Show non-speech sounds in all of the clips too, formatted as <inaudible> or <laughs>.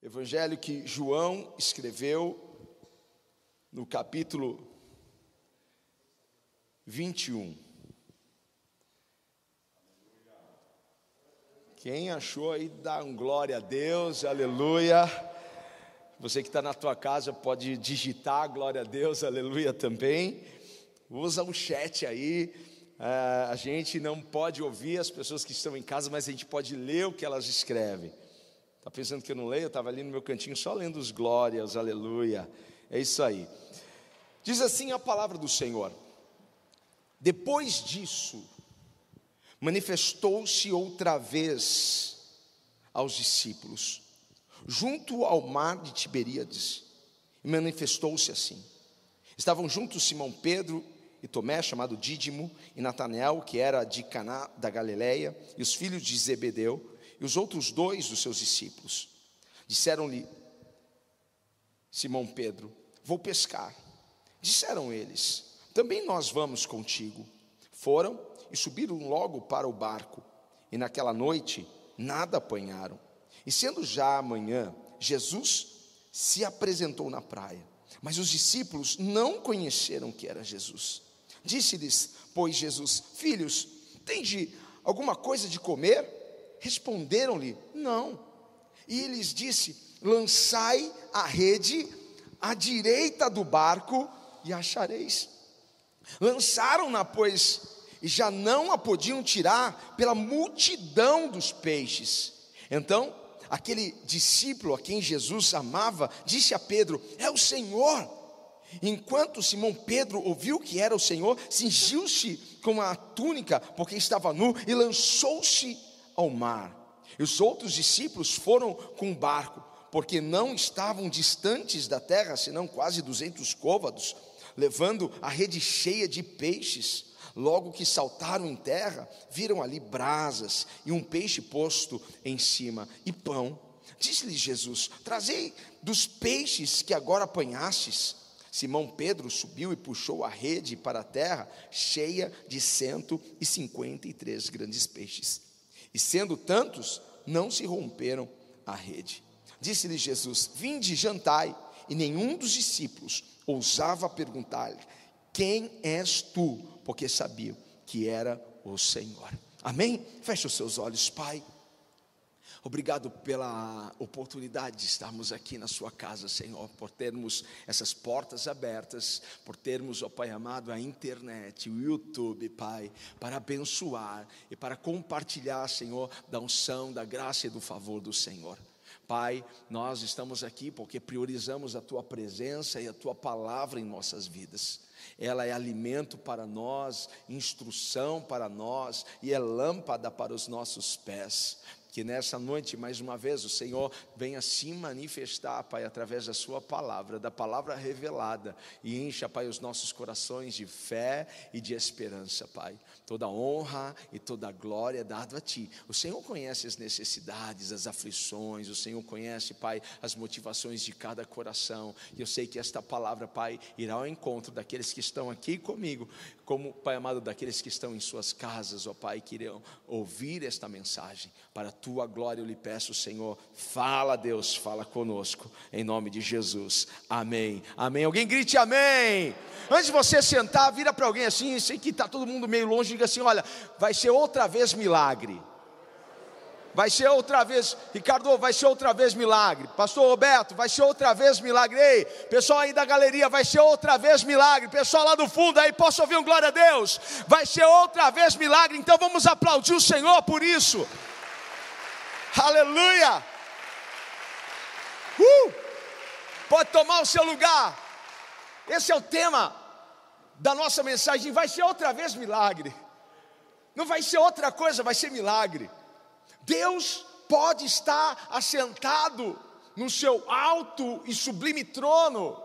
Evangelho que João escreveu no capítulo 21. Quem achou aí, dá um glória a Deus, aleluia. Você que está na tua casa pode digitar glória a Deus, aleluia também. Usa o chat aí. É, a gente não pode ouvir as pessoas que estão em casa, mas a gente pode ler o que elas escrevem. Está pensando que eu não leio? Eu estava ali no meu cantinho só lendo os glórias, aleluia. É isso aí. Diz assim a palavra do Senhor. Depois disso, manifestou-se outra vez aos discípulos, junto ao mar de Tiberíades, e manifestou-se assim. Estavam juntos Simão Pedro e Tomé, chamado Dídimo, e Natanael, que era de Caná da Galileia, e os filhos de Zebedeu, e os outros dois dos seus discípulos. Disseram-lhe, Simão Pedro, vou pescar. Disseram eles, também nós vamos contigo. Foram e subiram logo para o barco, e naquela noite nada apanharam. E sendo já amanhã, Jesus se apresentou na praia, mas os discípulos não conheceram que era Jesus. Disse-lhes, pois Jesus, filhos, tende alguma coisa de comer? Responderam-lhe: Não. E lhes disse: Lançai a rede à direita do barco e achareis. Lançaram-na, pois, e já não a podiam tirar pela multidão dos peixes. Então, aquele discípulo a quem Jesus amava disse a Pedro: É o Senhor. Enquanto Simão Pedro ouviu que era o Senhor, cingiu-se com a túnica, porque estava nu, e lançou-se ao mar. E os outros discípulos foram com o barco, porque não estavam distantes da terra, senão quase 200 côvados, levando a rede cheia de peixes. Logo que saltaram em terra, viram ali brasas e um peixe posto em cima e pão. Disse-lhe Jesus: Trazei dos peixes que agora apanhastes. Simão Pedro subiu e puxou a rede para a terra, cheia de cento e cinquenta e três grandes peixes. E sendo tantos, não se romperam a rede. Disse-lhe Jesus: Vinde jantai. E nenhum dos discípulos ousava perguntar-lhe: Quem és tu? Porque sabiam que era o Senhor. Amém? Feche os seus olhos, Pai. Obrigado pela oportunidade de estarmos aqui na Sua casa, Senhor, por termos essas portas abertas, por termos, ó Pai amado, a internet, o YouTube, Pai, para abençoar e para compartilhar, Senhor, da unção, da graça e do favor do Senhor. Pai, nós estamos aqui porque priorizamos a Tua presença e a Tua palavra em nossas vidas. Ela é alimento para nós, instrução para nós e é lâmpada para os nossos pés. Que nessa noite, mais uma vez, o Senhor venha se manifestar, Pai, através da Sua palavra, da palavra revelada, e encha, Pai, os nossos corações de fé e de esperança, Pai. Toda honra e toda glória é dado a Ti. O Senhor conhece as necessidades, as aflições, o Senhor conhece, Pai, as motivações de cada coração, e eu sei que esta palavra, Pai, irá ao encontro daqueles que estão aqui comigo, como, Pai amado, daqueles que estão em suas casas, ó Pai, que irão ouvir esta mensagem. Para a tua glória eu lhe peço, Senhor, fala, Deus, fala conosco, em nome de Jesus. Amém. Amém. Alguém grite amém. Antes de você sentar, vira para alguém assim, sei que está todo mundo meio longe, diga assim: olha, vai ser outra vez milagre. Vai ser outra vez, Ricardo, vai ser outra vez milagre. Pastor Roberto, vai ser outra vez milagre. Ei, pessoal aí da galeria, vai ser outra vez milagre. Pessoal lá do fundo aí, posso ouvir um glória a Deus? Vai ser outra vez milagre. Então vamos aplaudir o Senhor por isso. Aleluia. Uh! Pode tomar o seu lugar. Esse é o tema da nossa mensagem. Vai ser outra vez milagre. Não vai ser outra coisa, vai ser milagre. Deus pode estar assentado no seu alto e sublime trono,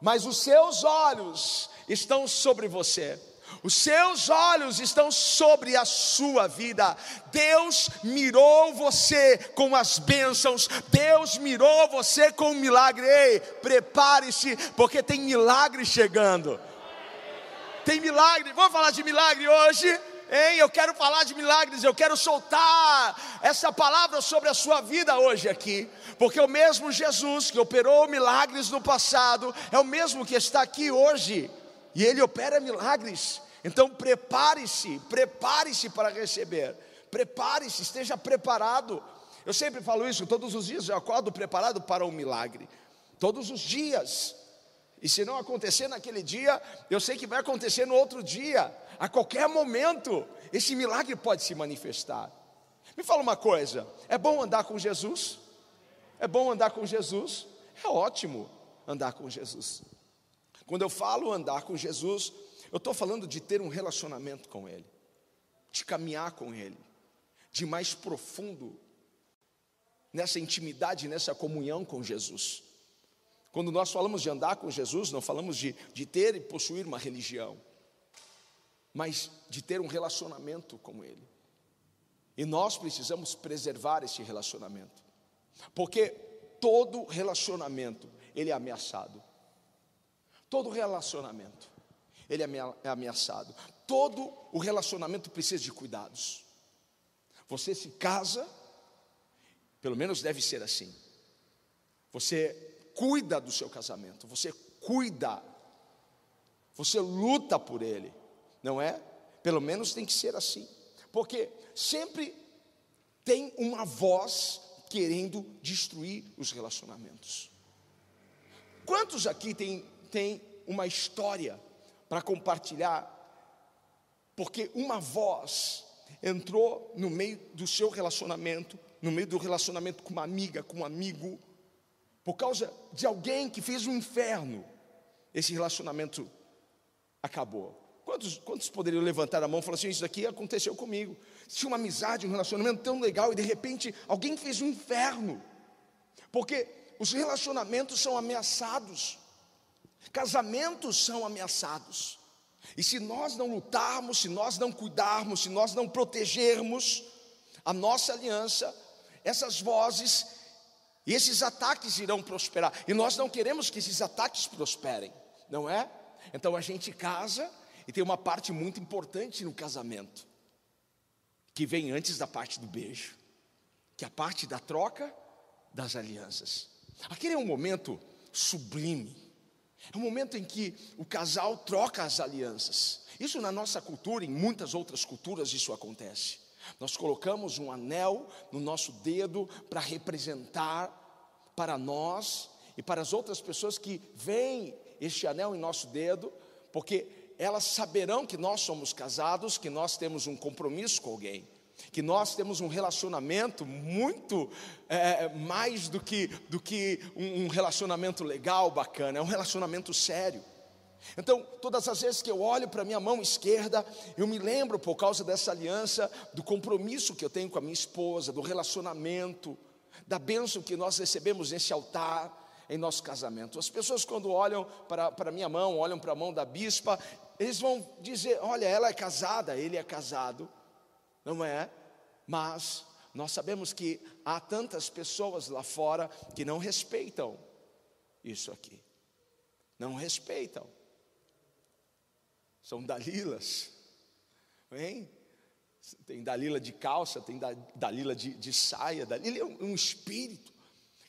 mas os seus olhos estão sobre você. Os seus olhos estão sobre a sua vida. Deus mirou você com as bênçãos. Deus mirou você com um milagre. Ei, prepare-se, porque tem milagre chegando. Tem milagre. Vamos falar de milagre hoje? Ei, eu quero falar de milagres, eu quero soltar essa palavra sobre a sua vida hoje aqui, porque o mesmo Jesus que operou milagres no passado é o mesmo que está aqui hoje, e ele opera milagres. Então prepare-se, prepare-se para receber, prepare-se, esteja preparado. Eu sempre falo isso, todos os dias eu acordo preparado para um milagre, todos os dias. E se não acontecer naquele dia, eu sei que vai acontecer no outro dia a qualquer momento, esse milagre pode se manifestar. Me fala uma coisa: é bom andar com Jesus? É bom andar com Jesus? É ótimo andar com Jesus. Quando eu falo andar com Jesus, eu estou falando de ter um relacionamento com Ele, de caminhar com Ele, de mais profundo nessa intimidade, nessa comunhão com Jesus. Quando nós falamos de andar com Jesus, não falamos de, de ter e possuir uma religião mas de ter um relacionamento com Ele. E nós precisamos preservar esse relacionamento, porque todo relacionamento ele é ameaçado. Todo relacionamento ele é ameaçado. Todo o relacionamento precisa de cuidados. Você se casa, pelo menos deve ser assim. Você cuida do seu casamento, você cuida, você luta por ele não é? Pelo menos tem que ser assim, porque sempre tem uma voz querendo destruir os relacionamentos. Quantos aqui tem, tem uma história para compartilhar? Porque uma voz entrou no meio do seu relacionamento, no meio do relacionamento com uma amiga, com um amigo, por causa de alguém que fez um inferno, esse relacionamento acabou. Quantos, quantos poderiam levantar a mão e falar assim: Isso aqui aconteceu comigo? Tinha uma amizade, um relacionamento tão legal e de repente alguém fez um inferno, porque os relacionamentos são ameaçados, casamentos são ameaçados, e se nós não lutarmos, se nós não cuidarmos, se nós não protegermos a nossa aliança, essas vozes e esses ataques irão prosperar, e nós não queremos que esses ataques prosperem, não é? Então a gente casa e tem uma parte muito importante no casamento, que vem antes da parte do beijo, que é a parte da troca das alianças. Aquele é um momento sublime. É um momento em que o casal troca as alianças. Isso na nossa cultura, em muitas outras culturas, isso acontece. Nós colocamos um anel no nosso dedo para representar para nós e para as outras pessoas que veem este anel em nosso dedo, porque elas saberão que nós somos casados, que nós temos um compromisso com alguém, que nós temos um relacionamento muito é, mais do que, do que um, um relacionamento legal, bacana, é um relacionamento sério. Então, todas as vezes que eu olho para minha mão esquerda, eu me lembro, por causa dessa aliança, do compromisso que eu tenho com a minha esposa, do relacionamento, da bênção que nós recebemos nesse altar em nosso casamento. As pessoas, quando olham para a minha mão, olham para a mão da bispa, eles vão dizer: olha, ela é casada, ele é casado, não é? Mas nós sabemos que há tantas pessoas lá fora que não respeitam isso aqui, não respeitam. São Dalilas, hein? Tem Dalila de calça, tem Dalila de, de saia. Dalila é um, um espírito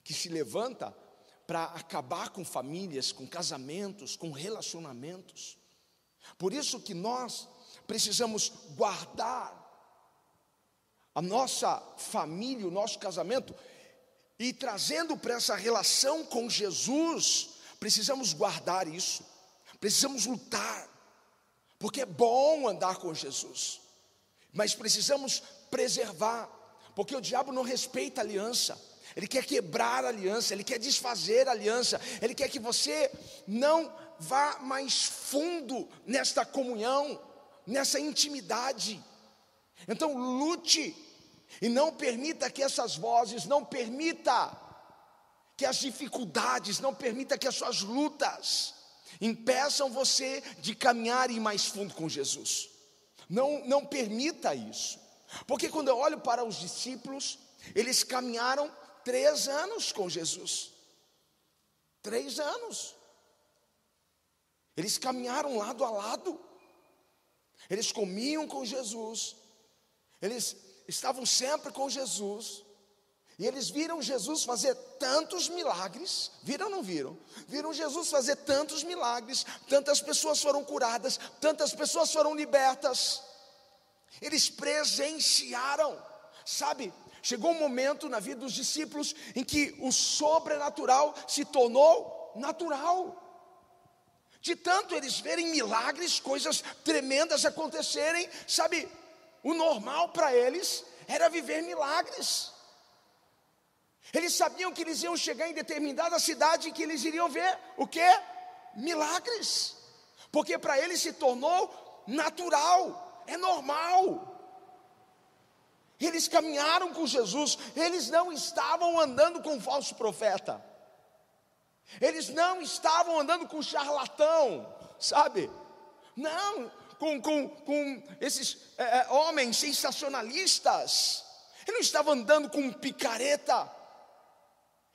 que se levanta para acabar com famílias, com casamentos, com relacionamentos. Por isso que nós precisamos guardar a nossa família, o nosso casamento, e trazendo para essa relação com Jesus, precisamos guardar isso, precisamos lutar, porque é bom andar com Jesus, mas precisamos preservar, porque o diabo não respeita a aliança, ele quer quebrar a aliança, ele quer desfazer a aliança, ele quer que você não vá mais fundo nesta comunhão, nessa intimidade. Então lute e não permita que essas vozes, não permita que as dificuldades, não permita que as suas lutas impeçam você de caminhar e ir mais fundo com Jesus. Não, não permita isso. Porque quando eu olho para os discípulos, eles caminharam três anos com Jesus. Três anos. Eles caminharam lado a lado. Eles comiam com Jesus, eles estavam sempre com Jesus, e eles viram Jesus fazer tantos milagres, viram ou não viram? Viram Jesus fazer tantos milagres, tantas pessoas foram curadas, tantas pessoas foram libertas. Eles presenciaram, sabe? Chegou um momento na vida dos discípulos em que o sobrenatural se tornou natural. De tanto eles verem milagres, coisas tremendas acontecerem, sabe? O normal para eles era viver milagres. Eles sabiam que eles iam chegar em determinada cidade e que eles iriam ver o que? Milagres. Porque para eles se tornou natural, é normal. Eles caminharam com Jesus, eles não estavam andando com um falso profeta. Eles não estavam andando com charlatão, sabe? Não, com, com, com esses é, homens sensacionalistas. Ele não estava andando com picareta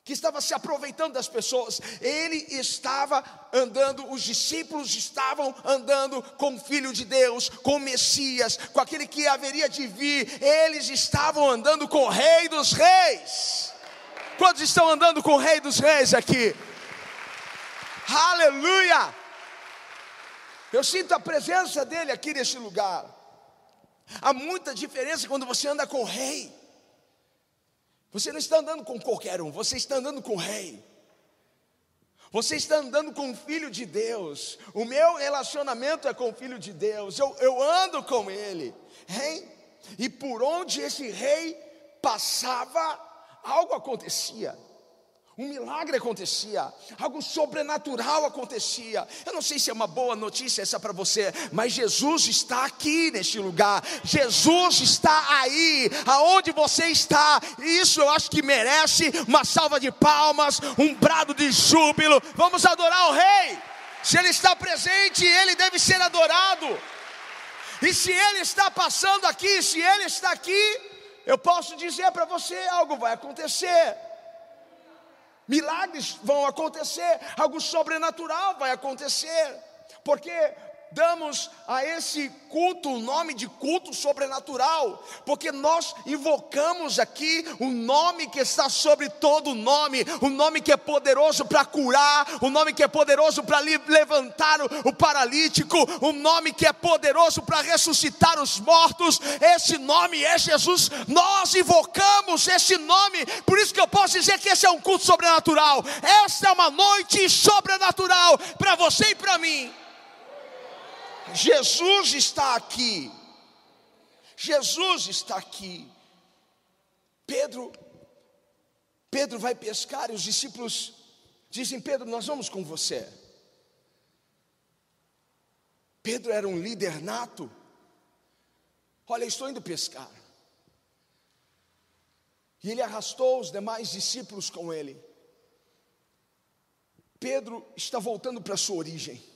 que estava se aproveitando das pessoas, ele estava andando, os discípulos estavam andando com o Filho de Deus, com o Messias, com aquele que haveria de vir, eles estavam andando com o Rei dos Reis. Quantos estão andando com o Rei dos Reis aqui? Aleluia! Eu sinto a presença dele aqui nesse lugar. Há muita diferença quando você anda com o Rei. Você não está andando com qualquer um, você está andando com o rei. Você está andando com o Filho de Deus. O meu relacionamento é com o Filho de Deus. Eu, eu ando com Ele. Hein? E por onde esse rei passava, algo acontecia. Um milagre acontecia, algo sobrenatural acontecia. Eu não sei se é uma boa notícia essa para você, mas Jesus está aqui neste lugar. Jesus está aí, aonde você está. Isso eu acho que merece uma salva de palmas, um brado de júbilo. Vamos adorar o Rei. Se Ele está presente, Ele deve ser adorado. E se Ele está passando aqui, se Ele está aqui, eu posso dizer para você: algo vai acontecer. Milagres vão acontecer, algo sobrenatural vai acontecer, porque damos a esse culto o nome de culto sobrenatural, porque nós invocamos aqui o nome que está sobre todo nome, o nome que é poderoso para curar, o nome que é poderoso para levantar o paralítico, o nome que é poderoso para ressuscitar os mortos. Esse nome é Jesus. Nós invocamos esse nome, por isso que eu posso dizer que esse é um culto sobrenatural. Esta é uma noite sobrenatural para você e para mim. Jesus está aqui. Jesus está aqui. Pedro, Pedro vai pescar e os discípulos dizem: Pedro, nós vamos com você. Pedro era um líder nato. Olha, estou indo pescar. E ele arrastou os demais discípulos com ele. Pedro está voltando para a sua origem.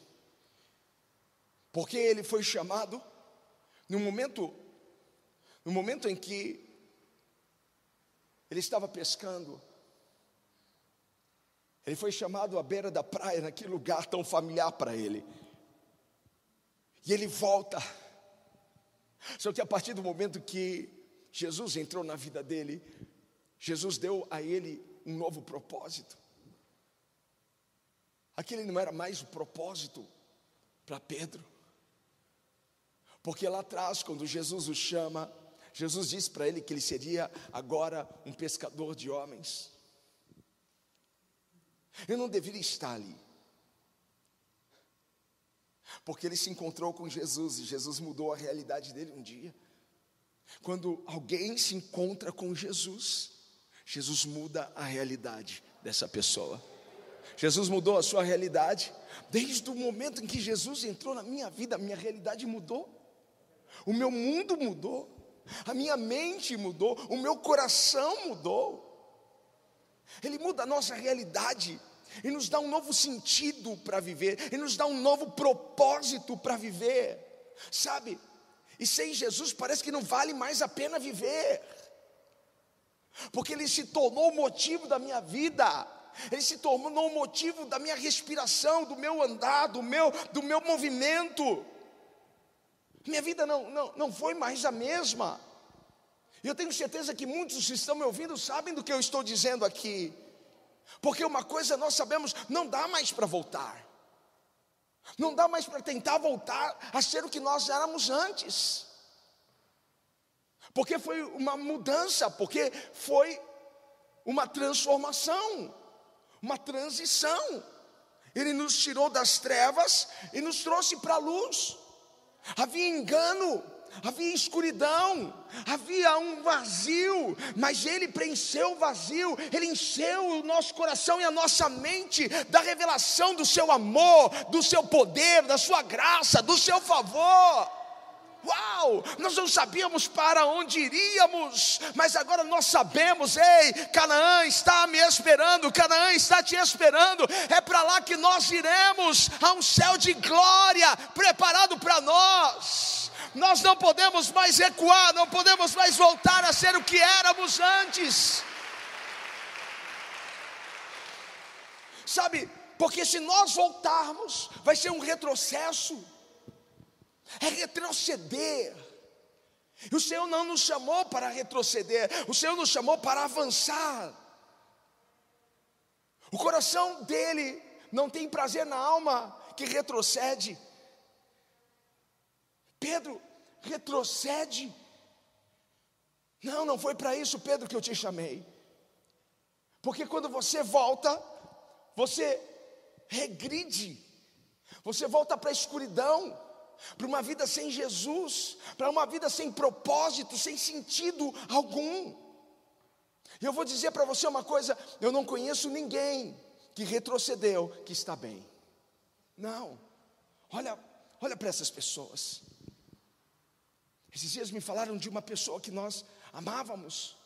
Porque ele foi chamado no momento no momento em que ele estava pescando. Ele foi chamado à beira da praia, naquele lugar tão familiar para ele. E ele volta. Só que a partir do momento que Jesus entrou na vida dele, Jesus deu a ele um novo propósito. Aquele não era mais o propósito para Pedro. Porque lá atrás, quando Jesus o chama, Jesus disse para ele que ele seria agora um pescador de homens. Eu não deveria estar ali. Porque ele se encontrou com Jesus e Jesus mudou a realidade dele um dia. Quando alguém se encontra com Jesus, Jesus muda a realidade dessa pessoa. Jesus mudou a sua realidade. Desde o momento em que Jesus entrou na minha vida, minha realidade mudou o meu mundo mudou, a minha mente mudou, o meu coração mudou. Ele muda a nossa realidade e nos dá um novo sentido para viver, e nos dá um novo propósito para viver, sabe? E sem Jesus parece que não vale mais a pena viver, porque Ele se tornou o motivo da minha vida, Ele se tornou o motivo da minha respiração, do meu andar, do meu, do meu movimento. Minha vida não, não, não foi mais a mesma. E eu tenho certeza que muitos que estão me ouvindo sabem do que eu estou dizendo aqui. Porque uma coisa nós sabemos, não dá mais para voltar. Não dá mais para tentar voltar a ser o que nós éramos antes. Porque foi uma mudança, porque foi uma transformação, uma transição. Ele nos tirou das trevas e nos trouxe para a luz. Havia engano, havia escuridão, havia um vazio, mas Ele preencheu o vazio, Ele encheu o nosso coração e a nossa mente da revelação do Seu amor, do Seu poder, da Sua graça, do Seu favor. Uau! Nós não sabíamos para onde iríamos, mas agora nós sabemos. Ei, Canaã está me esperando, Canaã está te esperando. É para lá que nós iremos, a um céu de glória preparado para nós. Nós não podemos mais recuar, não podemos mais voltar a ser o que éramos antes. Sabe, porque se nós voltarmos, vai ser um retrocesso é retroceder. E o Senhor não nos chamou para retroceder, o Senhor nos chamou para avançar. O coração dele não tem prazer na alma que retrocede. Pedro, retrocede. Não, não foi para isso, Pedro, que eu te chamei. Porque quando você volta, você regride, você volta para a escuridão para uma vida sem Jesus, para uma vida sem propósito, sem sentido algum. E eu vou dizer para você uma coisa: eu não conheço ninguém que retrocedeu que está bem. Não, olha, olha para essas pessoas. Esses dias me falaram de uma pessoa que nós amávamos,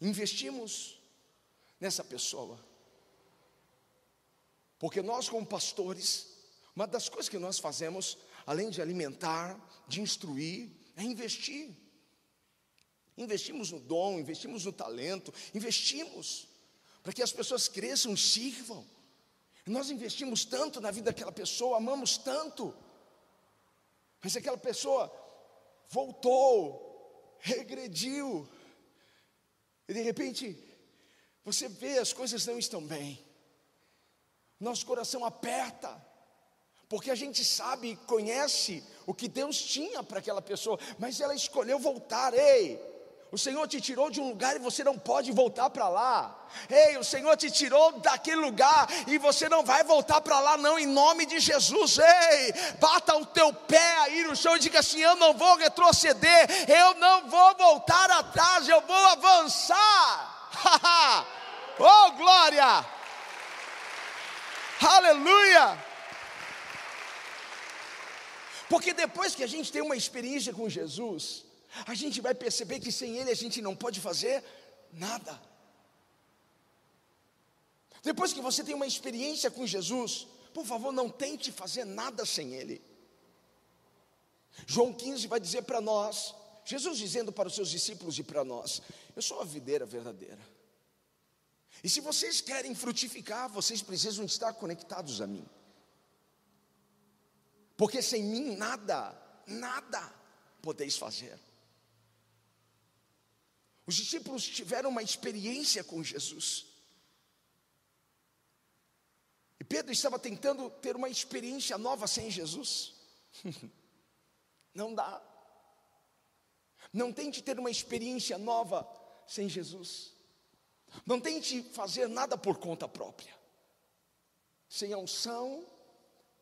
investimos nessa pessoa. Porque nós, como pastores, uma das coisas que nós fazemos além de alimentar, de instruir, é investir. Investimos no dom, investimos no talento, investimos para que as pessoas cresçam e sirvam. Nós investimos tanto na vida daquela pessoa, amamos tanto, mas aquela pessoa voltou, regrediu, e de repente você vê as coisas não estão bem, nosso coração aperta, porque a gente sabe, conhece o que Deus tinha para aquela pessoa, mas ela escolheu voltar. Ei, o Senhor te tirou de um lugar e você não pode voltar para lá. Ei, o Senhor te tirou daquele lugar e você não vai voltar para lá, não, em nome de Jesus. Ei, bata o teu pé aí no chão e diga assim: Eu não vou retroceder, eu não vou voltar atrás, eu vou avançar. <laughs> oh, glória! Aleluia! Porque depois que a gente tem uma experiência com Jesus, a gente vai perceber que sem Ele a gente não pode fazer nada. Depois que você tem uma experiência com Jesus, por favor, não tente fazer nada sem Ele. João 15 vai dizer para nós, Jesus dizendo para os seus discípulos e para nós: Eu sou a videira verdadeira. E se vocês querem frutificar, vocês precisam estar conectados a mim. Porque sem mim nada, nada podeis fazer. Os discípulos tiveram uma experiência com Jesus. E Pedro estava tentando ter uma experiência nova sem Jesus. <laughs> Não dá. Não tente ter uma experiência nova sem Jesus. Não tente fazer nada por conta própria. Sem a unção,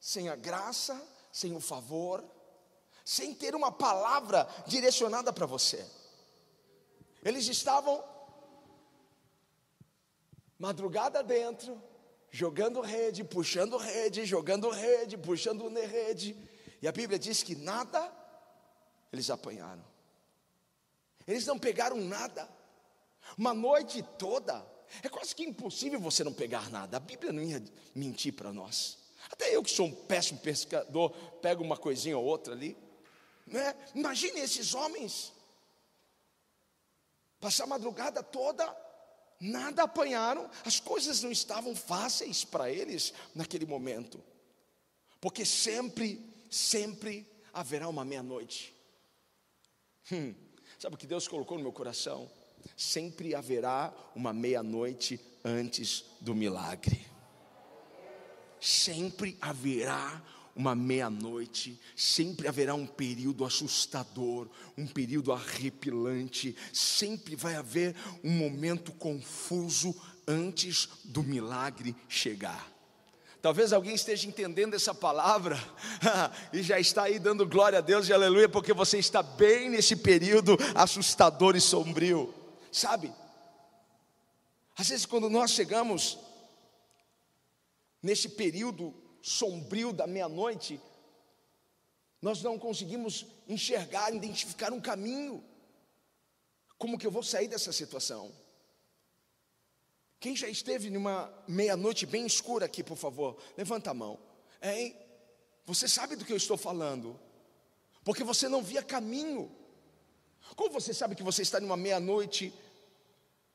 sem a graça, sem o favor, sem ter uma palavra direcionada para você. Eles estavam madrugada dentro, jogando rede, puxando rede, jogando rede, puxando rede. E a Bíblia diz que nada eles apanharam. Eles não pegaram nada. Uma noite toda. É quase que impossível você não pegar nada. A Bíblia não ia mentir para nós. Até eu que sou um péssimo pescador, pego uma coisinha ou outra ali. Né? Imagine esses homens. Passar a madrugada toda, nada apanharam, as coisas não estavam fáceis para eles naquele momento. Porque sempre, sempre haverá uma meia-noite. Hum, sabe o que Deus colocou no meu coração? Sempre haverá uma meia-noite antes do milagre. Sempre haverá uma meia-noite, sempre haverá um período assustador, um período arrepilante, sempre vai haver um momento confuso antes do milagre chegar. Talvez alguém esteja entendendo essa palavra <laughs> e já está aí dando glória a Deus e aleluia, porque você está bem nesse período assustador e sombrio, sabe? Às vezes, quando nós chegamos nesse período sombrio da meia-noite, nós não conseguimos enxergar, identificar um caminho. Como que eu vou sair dessa situação? Quem já esteve numa meia-noite bem escura aqui, por favor? Levanta a mão. Hein? Você sabe do que eu estou falando? Porque você não via caminho. Como você sabe que você está numa meia-noite,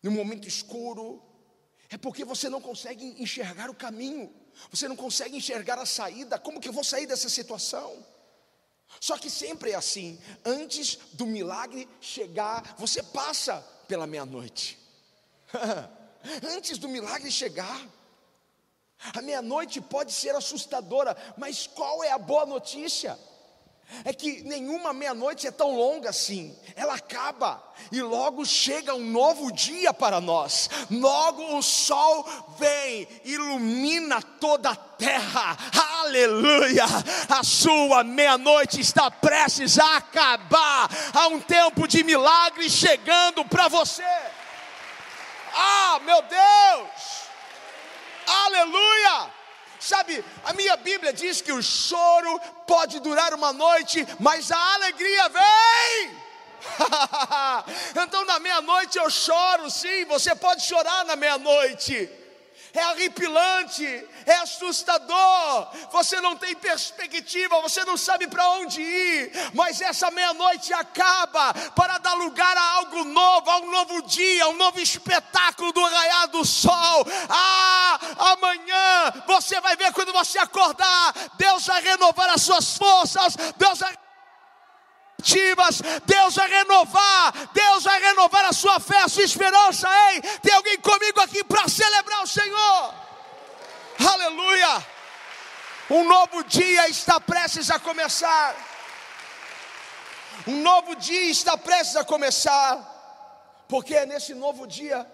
num momento escuro? É porque você não consegue enxergar o caminho. Você não consegue enxergar a saída. Como que eu vou sair dessa situação? Só que sempre é assim. Antes do milagre chegar, você passa pela meia-noite. <laughs> antes do milagre chegar. A meia-noite pode ser assustadora, mas qual é a boa notícia? É que nenhuma meia-noite é tão longa assim, ela acaba e logo chega um novo dia para nós. Logo o sol vem, ilumina toda a terra, aleluia. A sua meia-noite está prestes a acabar, há um tempo de milagre chegando para você. Ah, meu Deus! Aleluia! Sabe, a minha Bíblia diz que o choro pode durar uma noite, mas a alegria vem. <laughs> então, na meia-noite eu choro, sim, você pode chorar na meia-noite é arrepilante, é assustador, você não tem perspectiva, você não sabe para onde ir, mas essa meia-noite acaba para dar lugar a algo novo, a um novo dia, um novo espetáculo do raiar do sol. Ah, amanhã você vai ver quando você acordar, Deus vai renovar as suas forças, Deus vai Deus vai renovar, Deus vai renovar a sua fé, a sua esperança. Ei, tem alguém comigo aqui para celebrar o Senhor? Aleluia! Um novo dia está prestes a começar. Um novo dia está prestes a começar, porque é nesse novo dia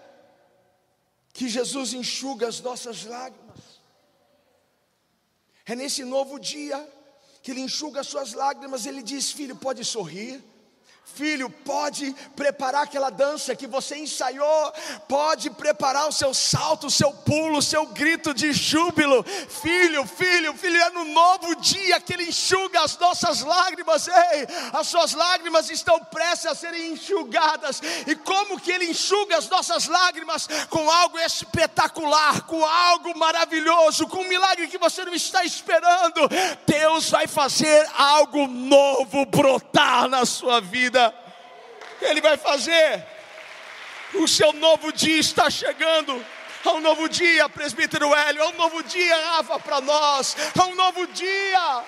que Jesus enxuga as nossas lágrimas. É nesse novo dia que ele enxuga suas lágrimas, ele diz: Filho, pode sorrir. Filho, pode preparar aquela dança que você ensaiou, pode preparar o seu salto, o seu pulo, o seu grito de júbilo. Filho, filho, filho, é no novo dia que Ele enxuga as nossas lágrimas. Ei, as suas lágrimas estão prestes a serem enxugadas. E como que Ele enxuga as nossas lágrimas? Com algo espetacular, com algo maravilhoso, com um milagre que você não está esperando. Deus vai fazer algo novo brotar na sua vida vida. Ele vai fazer. O seu novo dia está chegando. Há um novo dia, presbítero Hélio. Há um novo dia, Rafa, para nós. Há um novo dia.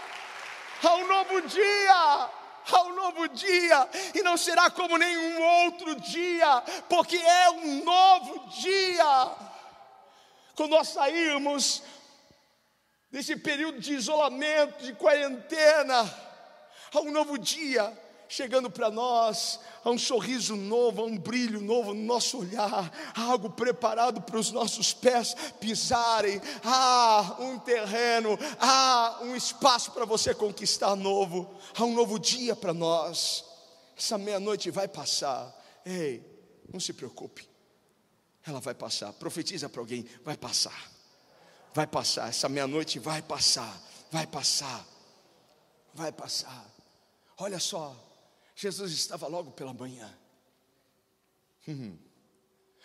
Há um novo dia há um novo dia, e não será como nenhum outro dia, porque é um novo dia. Quando nós sairmos desse período de isolamento, de quarentena, há um novo dia chegando para nós, há um sorriso novo, há um brilho novo no nosso olhar, há algo preparado para os nossos pés pisarem, há um terreno, há um espaço para você conquistar novo, há um novo dia para nós. Essa meia-noite vai passar, ei, não se preocupe, ela vai passar. Profetiza para alguém: vai passar, vai passar. Essa meia-noite vai passar, vai passar, vai passar. Olha só, Jesus estava logo pela manhã. Hum.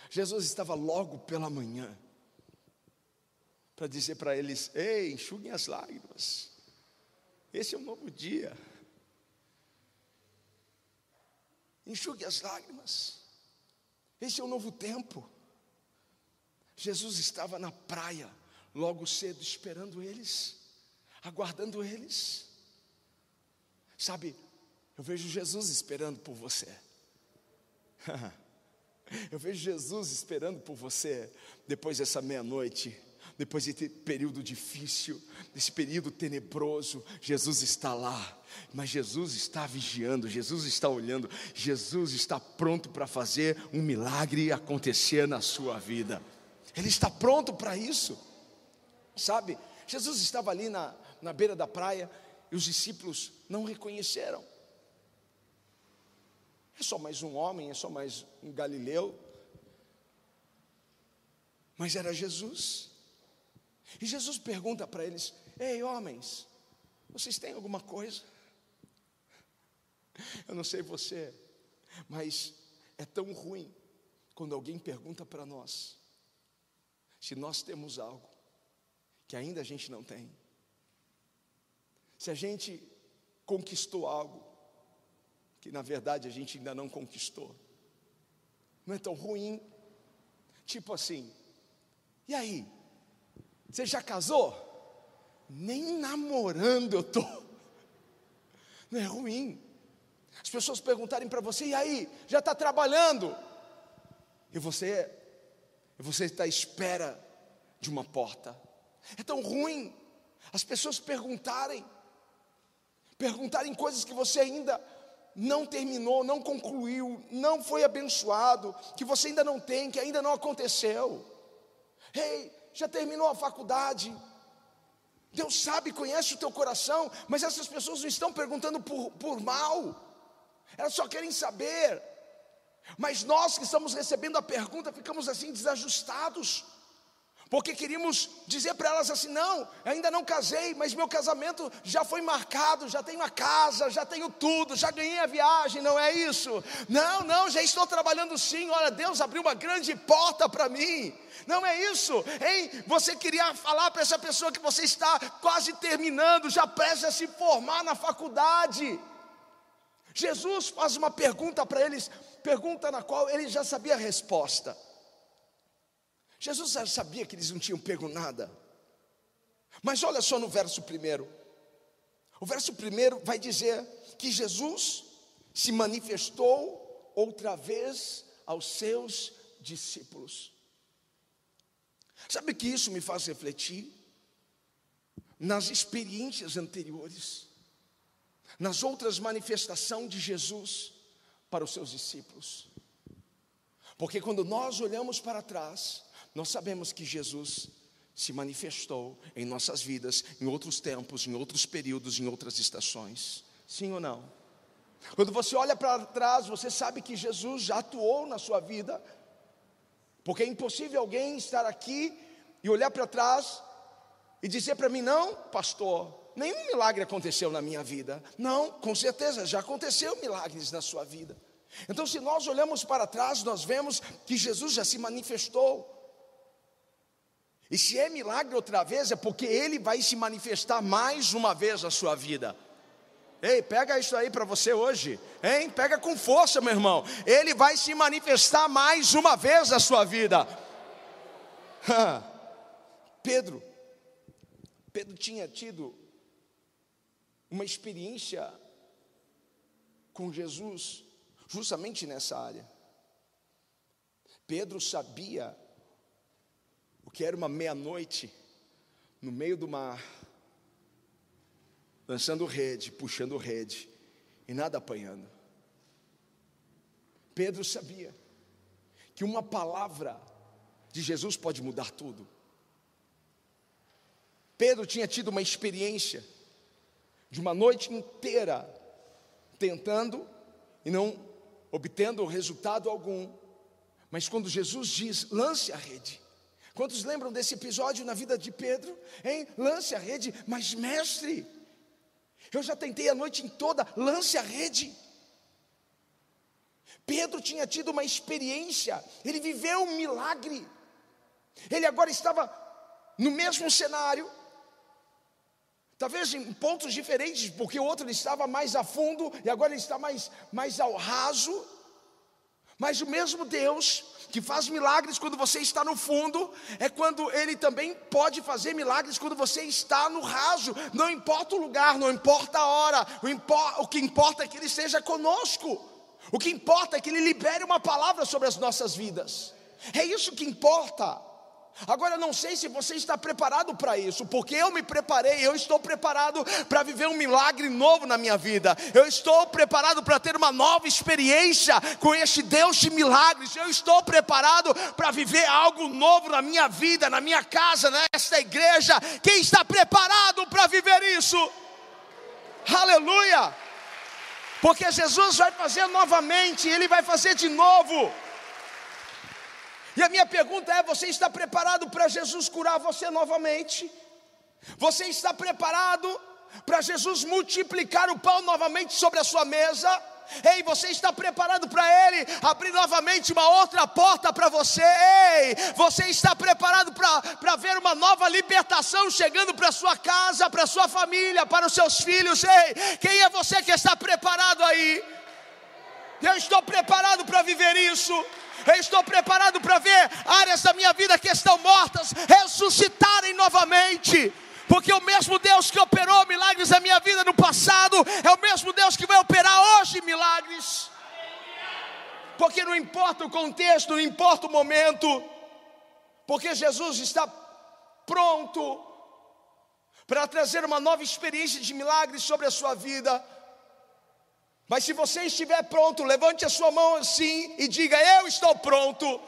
Jesus estava logo pela manhã para dizer para eles: Ei, enxuguem as lágrimas. Esse é um novo dia. Enxugue as lágrimas. Esse é um novo tempo. Jesus estava na praia, logo cedo, esperando eles, aguardando eles. Sabe, Eu vejo Jesus esperando por você. <laughs> Eu vejo Jesus esperando por você depois dessa meia-noite, depois desse período difícil, desse período tenebroso. Jesus está lá, mas Jesus está vigiando, Jesus está olhando, Jesus está pronto para fazer um milagre acontecer na sua vida. Ele está pronto para isso, sabe? Jesus estava ali na, na beira da praia e os discípulos não reconheceram. É só mais um homem, é só mais um galileu. Mas era Jesus. E Jesus pergunta para eles: Ei, homens, vocês têm alguma coisa? Eu não sei você, mas é tão ruim quando alguém pergunta para nós se nós temos algo que ainda a gente não tem. Se a gente conquistou algo que na verdade a gente ainda não conquistou. Não é tão ruim. Tipo assim, e aí? Você já casou? Nem namorando eu tô. <laughs> Não é ruim. As pessoas perguntarem para você, e aí? Já está trabalhando? E você, você está à espera de uma porta. É tão ruim as pessoas perguntarem, perguntarem coisas que você ainda não terminou, não concluiu, não foi abençoado, que você ainda não tem, que ainda não aconteceu. Ei, já terminou a faculdade? Deus sabe, conhece o teu coração, mas essas pessoas não estão perguntando por, por mal, elas só querem saber. Mas nós que estamos recebendo a pergunta ficamos assim desajustados porque queríamos dizer para elas assim: não, ainda não casei, mas meu casamento já foi marcado, já tenho a casa, já tenho tudo, já ganhei a viagem, não é isso? Não, não, já estou trabalhando sim, olha, Deus abriu uma grande porta para mim. Não é isso, hein? Você queria falar para essa pessoa que você está quase terminando, já prestes a se formar na faculdade. Jesus faz uma pergunta para eles, pergunta na qual ele já sabia a resposta. Jesus já sabia que eles não tinham pego nada. Mas olha só no verso primeiro. O verso primeiro vai dizer que Jesus se manifestou outra vez aos seus discípulos. Sabe que isso me faz refletir? Nas experiências anteriores, nas outras manifestações de Jesus para os seus discípulos. Porque quando nós olhamos para trás, nós sabemos que Jesus se manifestou em nossas vidas, em outros tempos, em outros períodos, em outras estações. Sim ou não? Quando você olha para trás, você sabe que Jesus já atuou na sua vida, porque é impossível alguém estar aqui e olhar para trás e dizer para mim: não, pastor, nenhum milagre aconteceu na minha vida. Não, com certeza já aconteceu milagres na sua vida. Então, se nós olhamos para trás, nós vemos que Jesus já se manifestou. E se é milagre outra vez, é porque ele vai se manifestar mais uma vez na sua vida. Ei, pega isso aí para você hoje, hein? Pega com força, meu irmão. Ele vai se manifestar mais uma vez na sua vida. <laughs> Pedro, Pedro tinha tido uma experiência com Jesus, justamente nessa área. Pedro sabia que era uma meia-noite, no meio do mar, lançando rede, puxando rede, e nada apanhando. Pedro sabia que uma palavra de Jesus pode mudar tudo. Pedro tinha tido uma experiência de uma noite inteira tentando e não obtendo resultado algum. Mas quando Jesus diz: lance a rede, Quantos lembram desse episódio na vida de Pedro? Hein? Lance a rede, mas mestre, eu já tentei a noite em toda, lance a rede. Pedro tinha tido uma experiência, ele viveu um milagre. Ele agora estava no mesmo cenário, talvez em pontos diferentes, porque o outro ele estava mais a fundo e agora ele está mais, mais ao raso. Mas o mesmo Deus que faz milagres quando você está no fundo, é quando Ele também pode fazer milagres quando você está no raso. Não importa o lugar, não importa a hora, o, que importa é que Ele esteja conosco. O que importa é que Ele libere uma palavra sobre as nossas vidas. É isso que importa. Agora não sei se você está preparado para isso, porque eu me preparei, eu estou preparado para viver um milagre novo na minha vida. Eu estou preparado para ter uma nova experiência com este Deus de milagres. Eu estou preparado para viver algo novo na minha vida, na minha casa, nesta igreja. Quem está preparado para viver isso? Aleluia! Porque Jesus vai fazer novamente, ele vai fazer de novo. E a minha pergunta é: você está preparado para Jesus curar você novamente? Você está preparado para Jesus multiplicar o pão novamente sobre a sua mesa? Ei, você está preparado para Ele abrir novamente uma outra porta para você? Ei, você está preparado para ver uma nova libertação chegando para sua casa, para sua família, para os seus filhos? Ei, quem é você que está preparado aí? Eu estou preparado para viver isso. Eu estou preparado vida que estão mortas ressuscitarem novamente. Porque o mesmo Deus que operou milagres na minha vida no passado é o mesmo Deus que vai operar hoje milagres. Porque não importa o contexto, não importa o momento, porque Jesus está pronto para trazer uma nova experiência de milagres sobre a sua vida. Mas se você estiver pronto, levante a sua mão assim e diga: Eu estou pronto.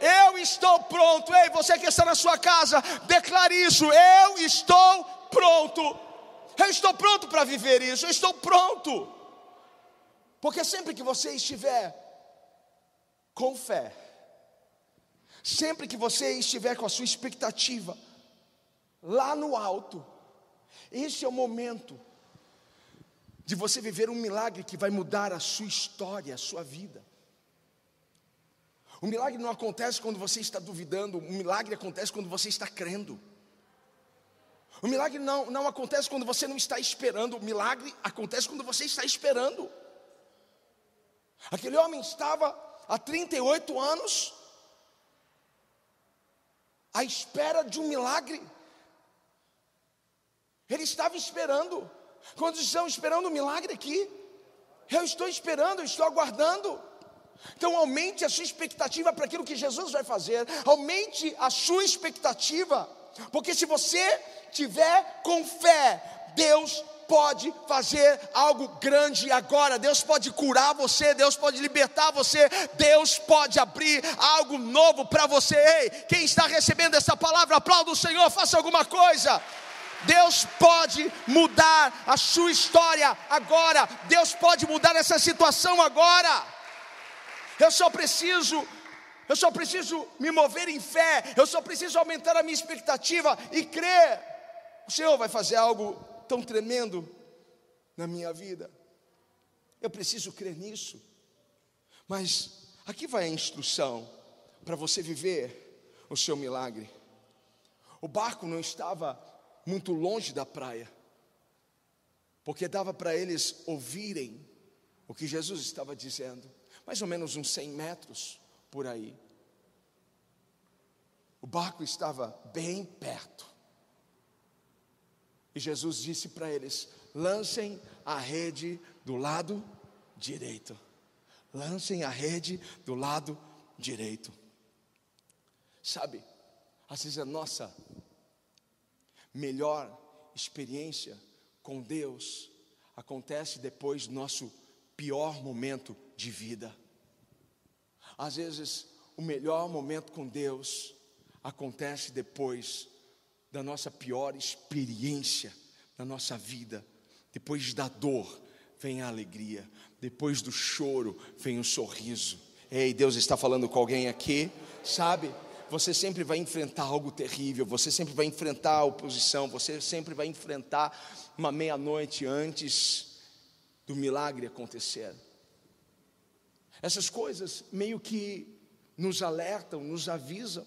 Eu estou pronto. Ei, você que está na sua casa, declare isso. Eu estou pronto. Eu estou pronto para viver isso. Eu estou pronto. Porque sempre que você estiver com fé, sempre que você estiver com a sua expectativa lá no alto, esse é o momento de você viver um milagre que vai mudar a sua história, a sua vida. O milagre não acontece quando você está duvidando, o milagre acontece quando você está crendo. O milagre não, não acontece quando você não está esperando, o milagre acontece quando você está esperando. Aquele homem estava há 38 anos à espera de um milagre. Ele estava esperando. Quantos estão esperando um milagre aqui? Eu estou esperando, eu estou aguardando. Então aumente a sua expectativa para aquilo que Jesus vai fazer. Aumente a sua expectativa. Porque se você tiver com fé, Deus pode fazer algo grande agora. Deus pode curar você, Deus pode libertar você, Deus pode abrir algo novo para você. Ei, quem está recebendo essa palavra, aplauda o Senhor, faça alguma coisa. Deus pode mudar a sua história agora. Deus pode mudar essa situação agora. Eu só preciso, eu só preciso me mover em fé. Eu só preciso aumentar a minha expectativa e crer. O Senhor vai fazer algo tão tremendo na minha vida. Eu preciso crer nisso. Mas aqui vai a instrução para você viver o seu milagre. O barco não estava muito longe da praia, porque dava para eles ouvirem o que Jesus estava dizendo, mais ou menos uns 100 metros por aí. O barco estava bem perto. E Jesus disse para eles: lancem a rede do lado direito. Lancem a rede do lado direito. Sabe, às vezes a nossa melhor experiência com Deus acontece depois do nosso pior momento de vida. Às vezes, o melhor momento com Deus acontece depois da nossa pior experiência na nossa vida. Depois da dor vem a alegria, depois do choro vem o sorriso. Ei, Deus está falando com alguém aqui, sabe? você sempre vai enfrentar algo terrível, você sempre vai enfrentar a oposição, você sempre vai enfrentar uma meia-noite antes do milagre acontecer. Essas coisas meio que nos alertam, nos avisam.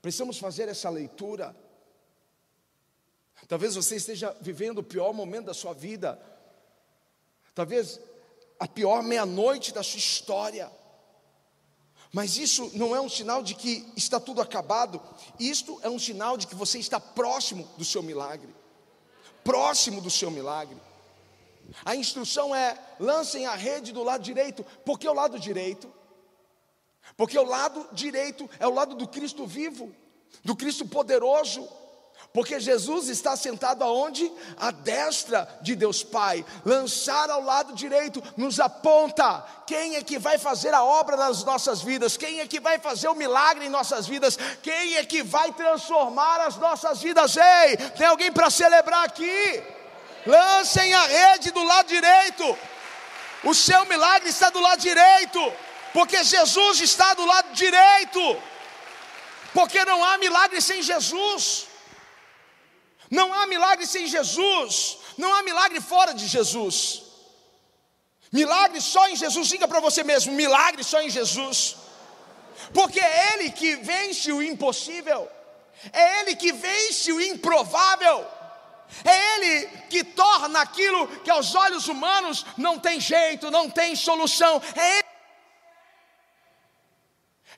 Precisamos fazer essa leitura. Talvez você esteja vivendo o pior momento da sua vida, talvez a pior meia-noite da sua história. Mas isso não é um sinal de que está tudo acabado, isto é um sinal de que você está próximo do seu milagre. Próximo do seu milagre. A instrução é: lancem a rede do lado direito, porque o lado direito? Porque o lado direito é o lado do Cristo vivo, do Cristo poderoso, porque Jesus está sentado aonde? À destra de Deus Pai. Lançar ao lado direito nos aponta quem é que vai fazer a obra nas nossas vidas, quem é que vai fazer o milagre em nossas vidas, quem é que vai transformar as nossas vidas. Ei, tem alguém para celebrar aqui? Lancem a rede do lado direito. O seu milagre está do lado direito, porque Jesus está do lado direito. Porque não há milagre sem Jesus. Não há milagre sem Jesus. Não há milagre fora de Jesus. Milagre só em Jesus. Diga para você mesmo: milagre só em Jesus. Porque é Ele que vence o impossível. É Ele que vence o improvável. É Ele que torna aquilo que aos olhos humanos não tem jeito, não tem solução. É Ele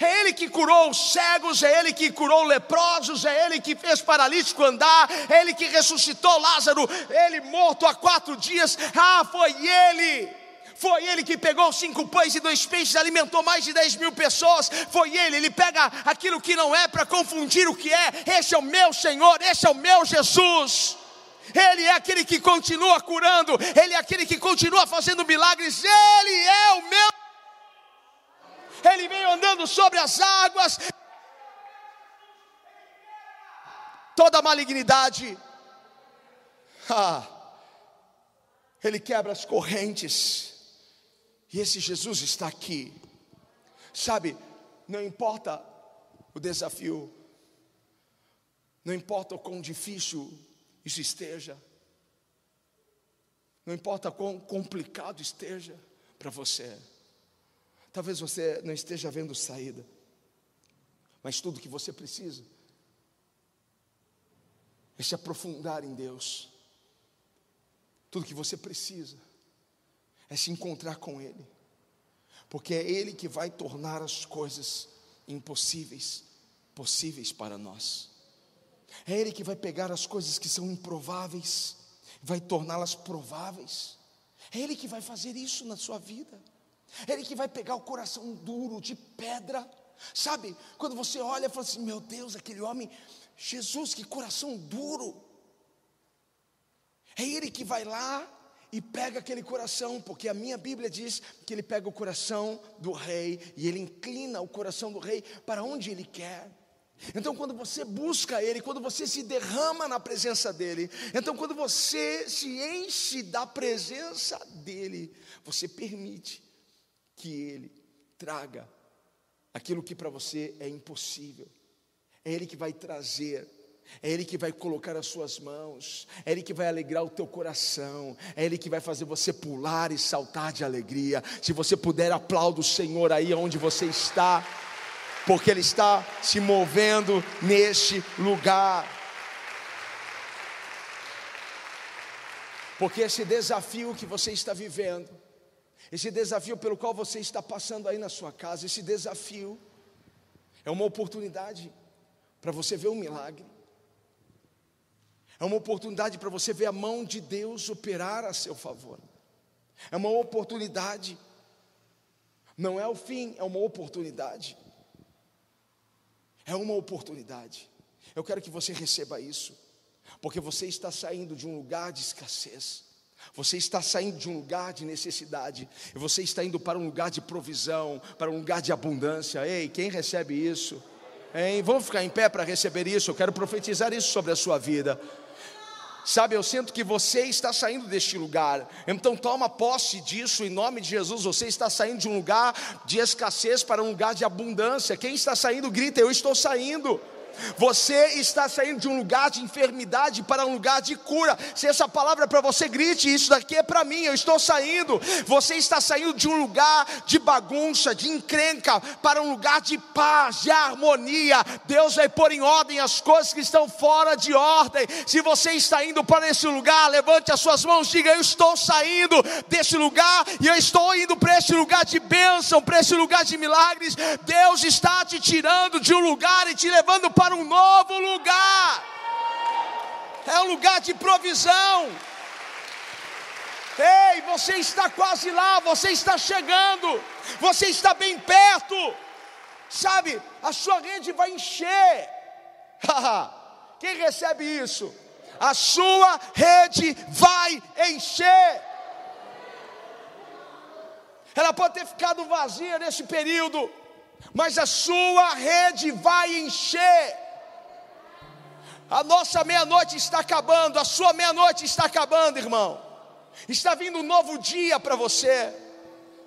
é Ele que curou os cegos, é Ele que curou leprosos, é Ele que fez paralítico andar, é Ele que ressuscitou Lázaro, Ele morto há quatro dias, ah, foi Ele. Foi ele que pegou cinco pães e dois peixes, alimentou mais de dez mil pessoas. Foi ele, ele pega aquilo que não é para confundir o que é. Esse é o meu Senhor, esse é o meu Jesus. Ele é aquele que continua curando, Ele é aquele que continua fazendo milagres, Ele é o meu. Ele veio andando sobre as águas. Toda malignidade, ah, ele quebra as correntes, e esse Jesus está aqui, sabe, não importa o desafio, não importa o quão difícil isso esteja, não importa quão complicado esteja para você, Talvez você não esteja vendo saída, mas tudo que você precisa é se aprofundar em Deus. Tudo que você precisa é se encontrar com Ele, porque é Ele que vai tornar as coisas impossíveis possíveis para nós. É Ele que vai pegar as coisas que são improváveis, vai torná-las prováveis. É Ele que vai fazer isso na sua vida. Ele que vai pegar o coração duro, de pedra. Sabe, quando você olha e fala assim: Meu Deus, aquele homem, Jesus, que coração duro. É Ele que vai lá e pega aquele coração, porque a minha Bíblia diz que Ele pega o coração do rei e Ele inclina o coração do rei para onde Ele quer. Então, quando você busca Ele, quando você se derrama na presença dEle, então, quando você se enche da presença dEle, você permite que Ele traga aquilo que para você é impossível. É Ele que vai trazer, é Ele que vai colocar as suas mãos, é Ele que vai alegrar o teu coração, é Ele que vai fazer você pular e saltar de alegria. Se você puder, aplauda o Senhor aí onde você está, porque Ele está se movendo neste lugar. Porque esse desafio que você está vivendo, esse desafio pelo qual você está passando aí na sua casa, esse desafio é uma oportunidade para você ver um milagre. É uma oportunidade para você ver a mão de Deus operar a seu favor. É uma oportunidade. Não é o fim, é uma oportunidade. É uma oportunidade. Eu quero que você receba isso, porque você está saindo de um lugar de escassez. Você está saindo de um lugar de necessidade e você está indo para um lugar de provisão, para um lugar de abundância. Ei, quem recebe isso? Hein? Vamos ficar em pé para receber isso. Eu quero profetizar isso sobre a sua vida. Sabe, eu sinto que você está saindo deste lugar. Então toma posse disso em nome de Jesus. Você está saindo de um lugar de escassez para um lugar de abundância. Quem está saindo, grita: Eu estou saindo. Você está saindo de um lugar de enfermidade para um lugar de cura. Se essa palavra é para você, grite: Isso daqui é para mim, eu estou saindo. Você está saindo de um lugar de bagunça, de encrenca, para um lugar de paz, de harmonia. Deus vai pôr em ordem as coisas que estão fora de ordem. Se você está indo para esse lugar, levante as suas mãos, diga: Eu estou saindo desse lugar e eu estou indo para esse lugar de bênção, para esse lugar de milagres. Deus está te tirando de um lugar e te levando para para um novo lugar. É um lugar de provisão. Ei, você está quase lá, você está chegando, você está bem perto. Sabe, a sua rede vai encher. <laughs> Quem recebe isso? A sua rede vai encher. Ela pode ter ficado vazia nesse período, mas a sua rede vai encher. A nossa meia-noite está acabando, a sua meia-noite está acabando, irmão. Está vindo um novo dia para você,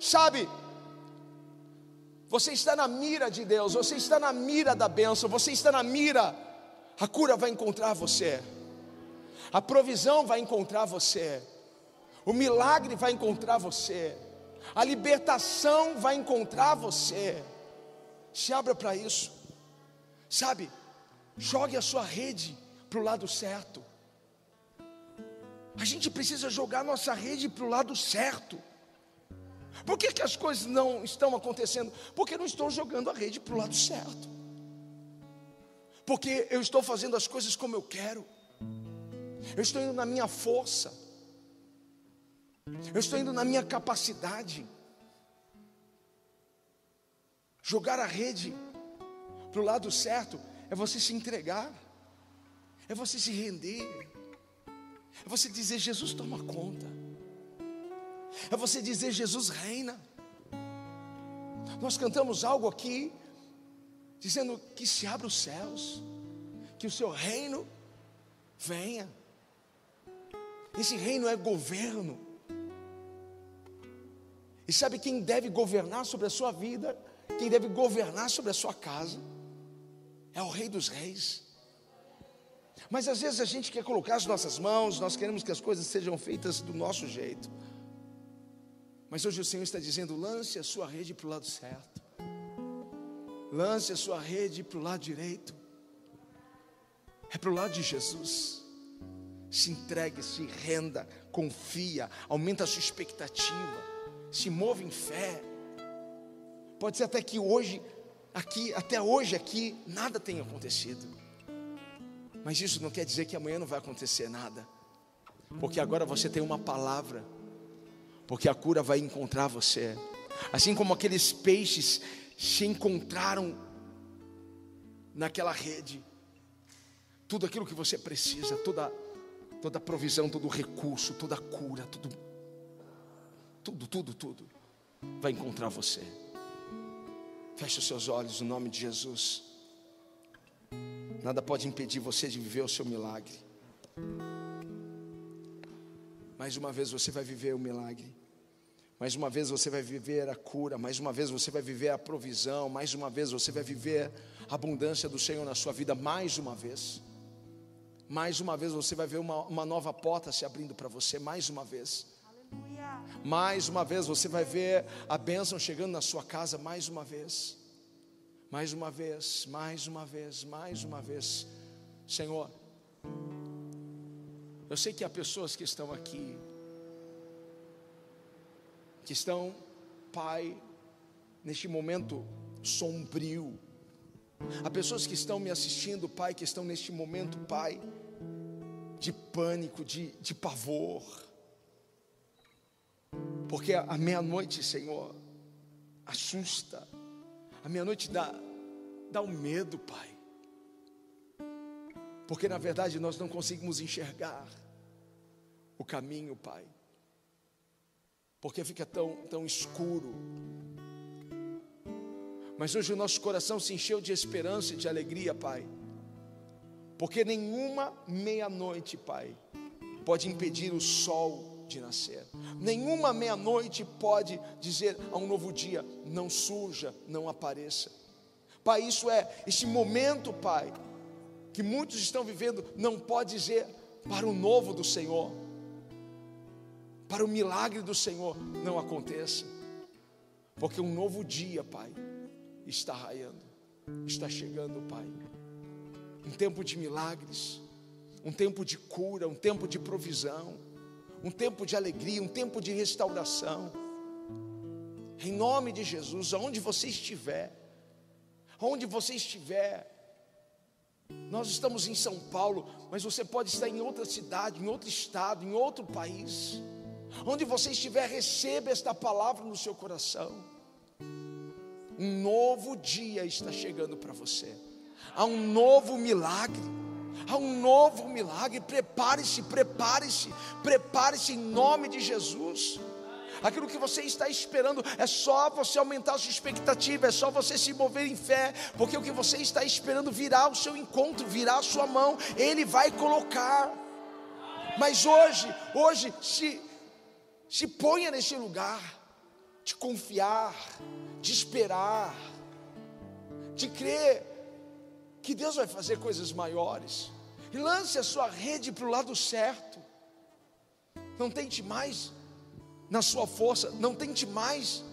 sabe? Você está na mira de Deus, você está na mira da bênção, você está na mira, a cura vai encontrar você, a provisão vai encontrar você, o milagre vai encontrar você, a libertação vai encontrar você. Se abra para isso. Sabe? Jogue a sua rede para o lado certo. A gente precisa jogar nossa rede para o lado certo. Por que, que as coisas não estão acontecendo? Porque não estou jogando a rede para o lado certo. Porque eu estou fazendo as coisas como eu quero. Eu estou indo na minha força. Eu estou indo na minha capacidade. Jogar a rede para o lado certo é você se entregar, é você se render, é você dizer: Jesus toma conta, é você dizer: Jesus reina. Nós cantamos algo aqui, dizendo que se abra os céus, que o seu reino venha. Esse reino é governo. E sabe quem deve governar sobre a sua vida? Quem deve governar sobre a sua casa é o Rei dos Reis. Mas às vezes a gente quer colocar as nossas mãos, nós queremos que as coisas sejam feitas do nosso jeito. Mas hoje o Senhor está dizendo: lance a sua rede para o lado certo, lance a sua rede para o lado direito, é para o lado de Jesus. Se entregue, se renda, confia, aumenta a sua expectativa, se move em fé. Pode ser até que hoje, aqui, até hoje aqui, nada tenha acontecido. Mas isso não quer dizer que amanhã não vai acontecer nada. Porque agora você tem uma palavra. Porque a cura vai encontrar você. Assim como aqueles peixes se encontraram naquela rede. Tudo aquilo que você precisa, toda toda provisão, todo recurso, toda cura, tudo tudo, tudo, tudo vai encontrar você. Feche os seus olhos no nome de Jesus. Nada pode impedir você de viver o seu milagre. Mais uma vez você vai viver o milagre. Mais uma vez você vai viver a cura. Mais uma vez você vai viver a provisão. Mais uma vez você vai viver a abundância do Senhor na sua vida. Mais uma vez. Mais uma vez você vai ver uma, uma nova porta se abrindo para você. Mais uma vez. Mais uma vez você vai ver a bênção chegando na sua casa, mais uma vez. Mais uma vez, mais uma vez, mais uma vez. Senhor, eu sei que há pessoas que estão aqui, que estão, Pai, neste momento sombrio. Há pessoas que estão me assistindo, Pai, que estão neste momento, Pai, de pânico, de, de pavor porque a meia-noite, Senhor, assusta. A meia-noite dá, dá um medo, Pai. Porque na verdade nós não conseguimos enxergar o caminho, Pai. Porque fica tão, tão escuro. Mas hoje o nosso coração se encheu de esperança e de alegria, Pai. Porque nenhuma meia-noite, Pai, pode impedir o sol de nascer. Nenhuma meia-noite pode dizer a um novo dia: não surja, não apareça. Pai, isso é esse momento, Pai, que muitos estão vivendo, não pode dizer para o novo do Senhor, para o milagre do Senhor não aconteça, porque um novo dia, Pai, está raiando, está chegando, Pai. Um tempo de milagres, um tempo de cura, um tempo de provisão, um tempo de alegria, um tempo de restauração. Em nome de Jesus, aonde você estiver, aonde você estiver, nós estamos em São Paulo, mas você pode estar em outra cidade, em outro estado, em outro país. Onde você estiver, receba esta palavra no seu coração. Um novo dia está chegando para você. Há um novo milagre. Há um novo milagre. Prepare-se, prepare-se, prepare-se em nome de Jesus. Aquilo que você está esperando é só você aumentar a sua expectativa, é só você se mover em fé, porque o que você está esperando virá ao seu encontro, virá à sua mão, Ele vai colocar. Mas hoje, hoje, se, se ponha nesse lugar de confiar, de esperar, de crer que Deus vai fazer coisas maiores. E lance a sua rede para o lado certo. Não tente mais na sua força, não tente mais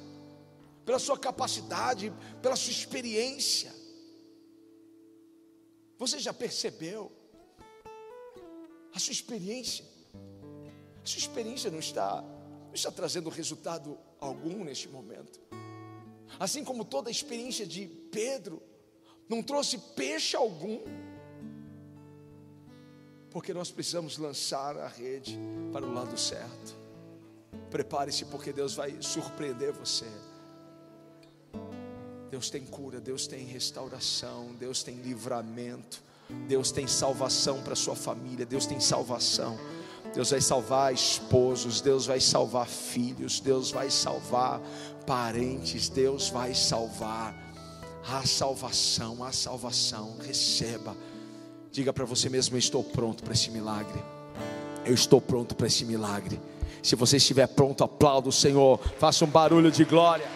pela sua capacidade, pela sua experiência. Você já percebeu? A sua experiência, a sua experiência não está, não está trazendo resultado algum neste momento. Assim como toda a experiência de Pedro não trouxe peixe algum, porque nós precisamos lançar a rede para o lado certo. Prepare-se, porque Deus vai surpreender você. Deus tem cura, Deus tem restauração, Deus tem livramento, Deus tem salvação para sua família, Deus tem salvação. Deus vai salvar esposos, Deus vai salvar filhos, Deus vai salvar parentes, Deus vai salvar. A salvação, a salvação, receba. Diga para você mesmo: Eu estou pronto para esse milagre. Eu estou pronto para esse milagre. Se você estiver pronto, aplauda o Senhor. Faça um barulho de glória.